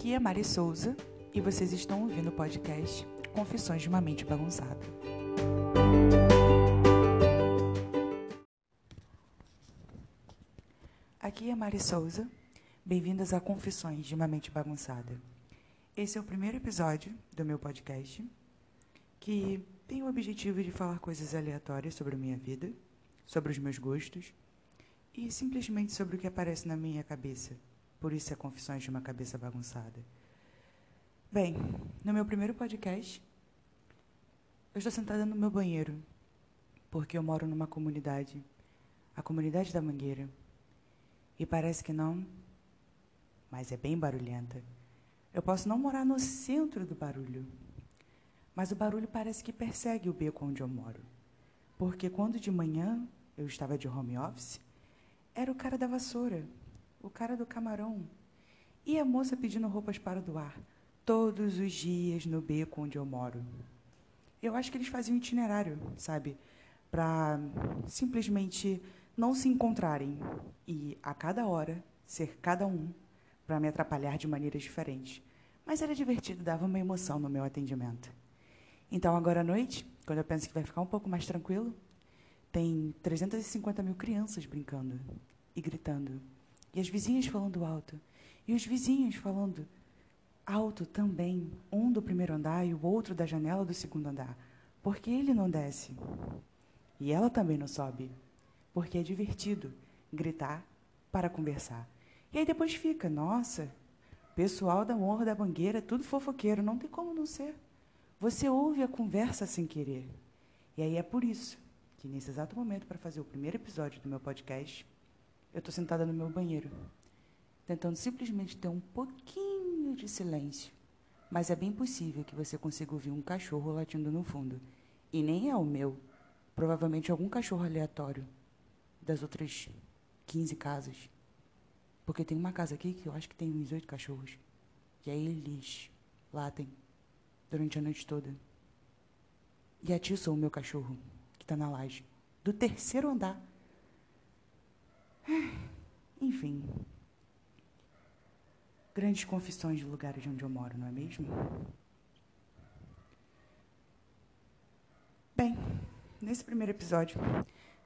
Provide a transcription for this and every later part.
Aqui é Mari Souza e vocês estão ouvindo o podcast Confissões de uma Mente Bagunçada. Aqui é Mari Souza, bem-vindas a Confissões de uma Mente Bagunçada. Esse é o primeiro episódio do meu podcast que tem o objetivo de falar coisas aleatórias sobre a minha vida, sobre os meus gostos e simplesmente sobre o que aparece na minha cabeça. Por isso é Confissões de uma Cabeça Bagunçada. Bem, no meu primeiro podcast, eu estou sentada no meu banheiro, porque eu moro numa comunidade, a comunidade da Mangueira. E parece que não, mas é bem barulhenta. Eu posso não morar no centro do barulho, mas o barulho parece que persegue o beco onde eu moro. Porque quando de manhã eu estava de home office, era o cara da vassoura, o cara do camarão e a moça pedindo roupas para doar todos os dias no beco onde eu moro. Eu acho que eles faziam itinerário, sabe? Para simplesmente não se encontrarem e a cada hora ser cada um para me atrapalhar de maneiras diferentes. Mas era divertido, dava uma emoção no meu atendimento. Então, agora à noite, quando eu penso que vai ficar um pouco mais tranquilo, tem 350 mil crianças brincando e gritando. E as vizinhas falando alto. E os vizinhos falando alto também, um do primeiro andar e o outro da janela do segundo andar. Porque ele não desce. E ela também não sobe. Porque é divertido gritar para conversar. E aí depois fica, nossa, pessoal da Morro da Bangueira, tudo fofoqueiro, não tem como não ser. Você ouve a conversa sem querer. E aí é por isso que, nesse exato momento, para fazer o primeiro episódio do meu podcast, eu estou sentada no meu banheiro, tentando simplesmente ter um pouquinho de silêncio. Mas é bem possível que você consiga ouvir um cachorro latindo no fundo. E nem é o meu. Provavelmente algum cachorro aleatório das outras 15 casas. Porque tem uma casa aqui que eu acho que tem uns oito cachorros. E aí eles latem durante a noite toda. E atiçam o meu cachorro, que está na laje, do terceiro andar. Enfim. Grandes confissões de lugares onde eu moro, não é mesmo? Bem, nesse primeiro episódio,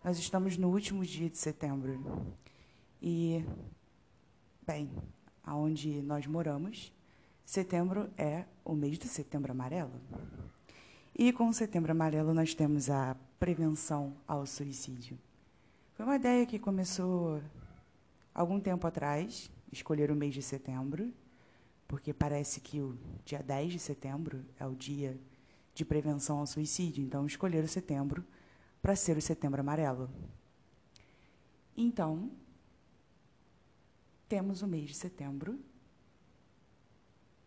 nós estamos no último dia de setembro. E, bem, aonde nós moramos, setembro é o mês do setembro amarelo. E com o setembro amarelo nós temos a prevenção ao suicídio. Foi uma ideia que começou algum tempo atrás, escolher o mês de setembro, porque parece que o dia 10 de setembro é o dia de prevenção ao suicídio, então escolher o setembro para ser o setembro amarelo. Então, temos o mês de setembro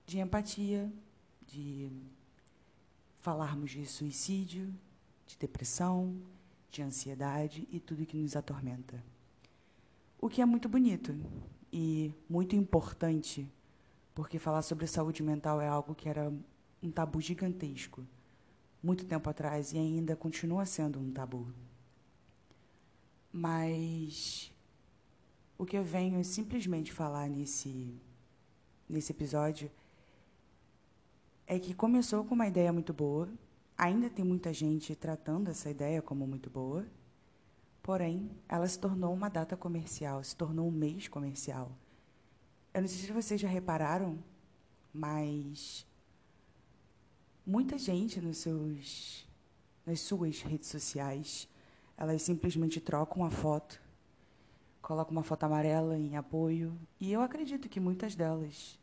de empatia, de falarmos de suicídio, de depressão, de ansiedade e tudo que nos atormenta. O que é muito bonito e muito importante, porque falar sobre saúde mental é algo que era um tabu gigantesco muito tempo atrás e ainda continua sendo um tabu. Mas o que eu venho simplesmente falar nesse nesse episódio é que começou com uma ideia muito boa, ainda tem muita gente tratando essa ideia como muito boa, porém, ela se tornou uma data comercial, se tornou um mês comercial. Eu não sei se vocês já repararam, mas muita gente nos seus, nas suas redes sociais, elas simplesmente trocam a foto, colocam uma foto amarela em apoio, e eu acredito que muitas delas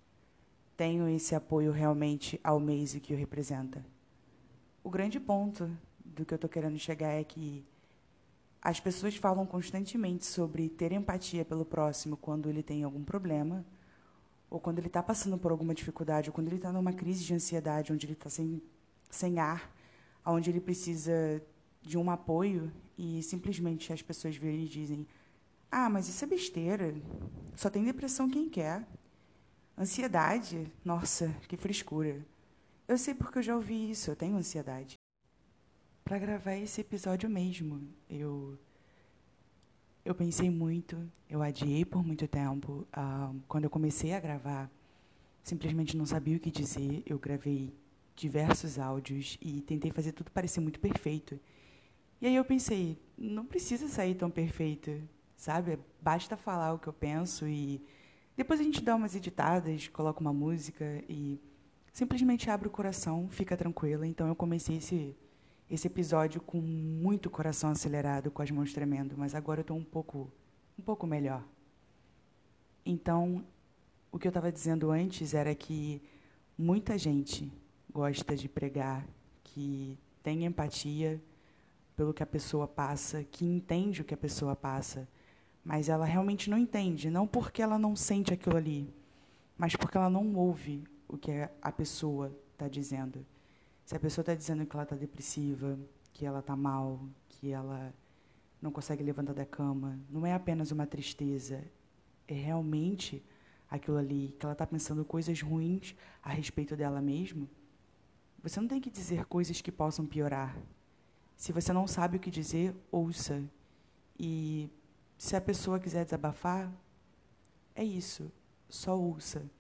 tenham esse apoio realmente ao mês que o representa. O grande ponto do que eu estou querendo chegar é que as pessoas falam constantemente sobre ter empatia pelo próximo quando ele tem algum problema, ou quando ele está passando por alguma dificuldade, ou quando ele está numa crise de ansiedade, onde ele está sem, sem ar, onde ele precisa de um apoio, e simplesmente as pessoas viram e dizem: Ah, mas isso é besteira. Só tem depressão quem quer. Ansiedade? Nossa, que frescura. Eu sei porque eu já ouvi isso, eu tenho ansiedade. Para gravar esse episódio mesmo, eu eu pensei muito, eu adiei por muito tempo. Uh, quando eu comecei a gravar simplesmente não sabia o que dizer. Eu gravei diversos áudios e tentei fazer tudo parecer muito perfeito. E aí eu pensei, não precisa sair tão perfeito, sabe? Basta falar o que eu penso e depois a gente dá umas editadas, coloca uma música e simplesmente abre o coração, fica tranquila. Então eu comecei esse esse episódio com muito coração acelerado, com as mãos tremendo, mas agora eu estou um pouco um pouco melhor. Então, o que eu estava dizendo antes era que muita gente gosta de pregar, que tem empatia pelo que a pessoa passa, que entende o que a pessoa passa, mas ela realmente não entende, não porque ela não sente aquilo ali, mas porque ela não ouve o que a pessoa está dizendo. Se a pessoa está dizendo que ela está depressiva, que ela está mal, que ela não consegue levantar da cama, não é apenas uma tristeza, é realmente aquilo ali, que ela está pensando coisas ruins a respeito dela mesma, você não tem que dizer coisas que possam piorar. Se você não sabe o que dizer, ouça. E se a pessoa quiser desabafar, é isso. Só ouça.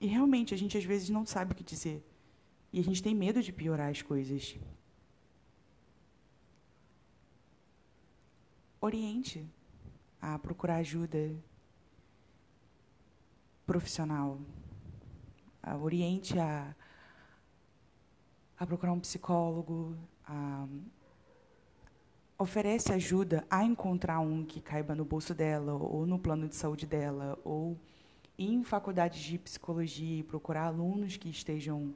E realmente, a gente às vezes não sabe o que dizer. E a gente tem medo de piorar as coisas. Oriente a procurar ajuda profissional. Oriente a, a procurar um psicólogo, a oferece ajuda a encontrar um que caiba no bolso dela, ou no plano de saúde dela, ou em faculdades de psicologia e procurar alunos que estejam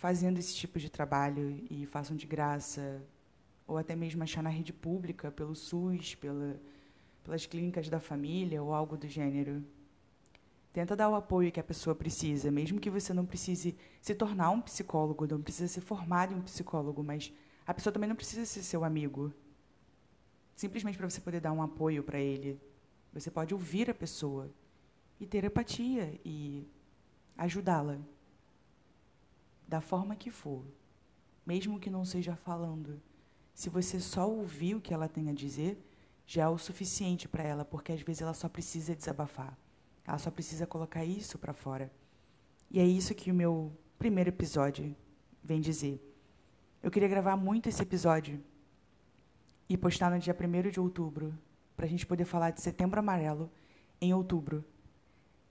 fazendo esse tipo de trabalho e façam de graça, ou até mesmo achar na rede pública, pelo SUS, pela, pelas clínicas da família ou algo do gênero. Tenta dar o apoio que a pessoa precisa, mesmo que você não precise se tornar um psicólogo, não precisa ser formado em um psicólogo, mas a pessoa também não precisa ser seu amigo simplesmente para você poder dar um apoio para ele. Você pode ouvir a pessoa e ter empatia e ajudá-la da forma que for, mesmo que não seja falando. Se você só ouvir o que ela tem a dizer, já é o suficiente para ela, porque às vezes ela só precisa desabafar. Ela só precisa colocar isso para fora. E é isso que o meu primeiro episódio vem dizer. Eu queria gravar muito esse episódio e postar no dia 1 de outubro, para a gente poder falar de Setembro Amarelo em outubro.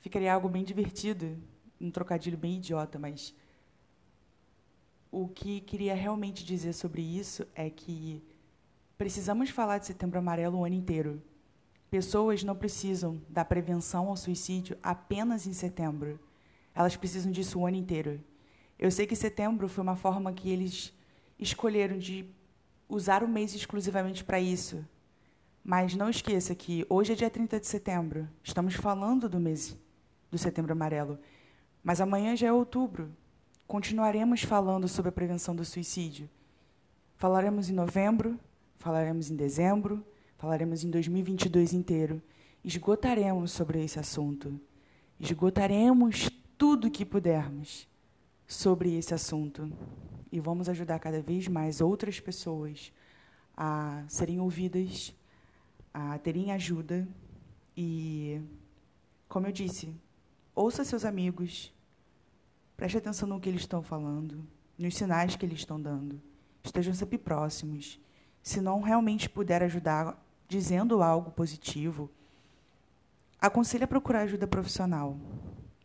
Ficaria algo bem divertido, um trocadilho bem idiota, mas o que queria realmente dizer sobre isso é que precisamos falar de Setembro Amarelo o ano inteiro. Pessoas não precisam da prevenção ao suicídio apenas em setembro. Elas precisam disso o ano inteiro. Eu sei que setembro foi uma forma que eles escolheram de usar o mês exclusivamente para isso. Mas não esqueça que hoje é dia 30 de setembro. Estamos falando do mês do Setembro Amarelo. Mas amanhã já é outubro. Continuaremos falando sobre a prevenção do suicídio. Falaremos em novembro, falaremos em dezembro, falaremos em 2022 inteiro. Esgotaremos sobre esse assunto. Esgotaremos tudo que pudermos sobre esse assunto e vamos ajudar cada vez mais outras pessoas a serem ouvidas, a terem ajuda e, como eu disse, ouça seus amigos, preste atenção no que eles estão falando, nos sinais que eles estão dando, estejam sempre próximos. Se não realmente puder ajudar dizendo algo positivo, aconselhe a procurar ajuda profissional.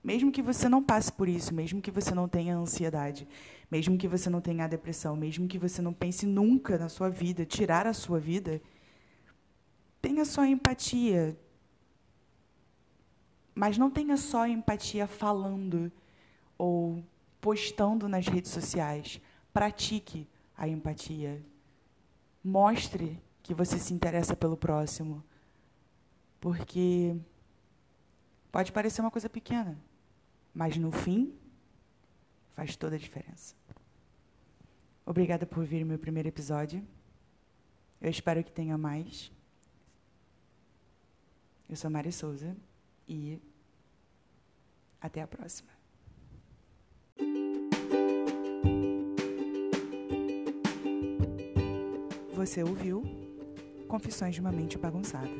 Mesmo que você não passe por isso, mesmo que você não tenha ansiedade, mesmo que você não tenha depressão, mesmo que você não pense nunca na sua vida, tirar a sua vida, tenha só empatia. Mas não tenha só empatia falando ou postando nas redes sociais. Pratique a empatia. Mostre que você se interessa pelo próximo. Porque pode parecer uma coisa pequena, mas no fim faz toda a diferença. Obrigada por vir meu primeiro episódio. Eu espero que tenha mais. Eu sou Mari Souza e até a próxima. Você ouviu Confissões de uma Mente Bagunçada.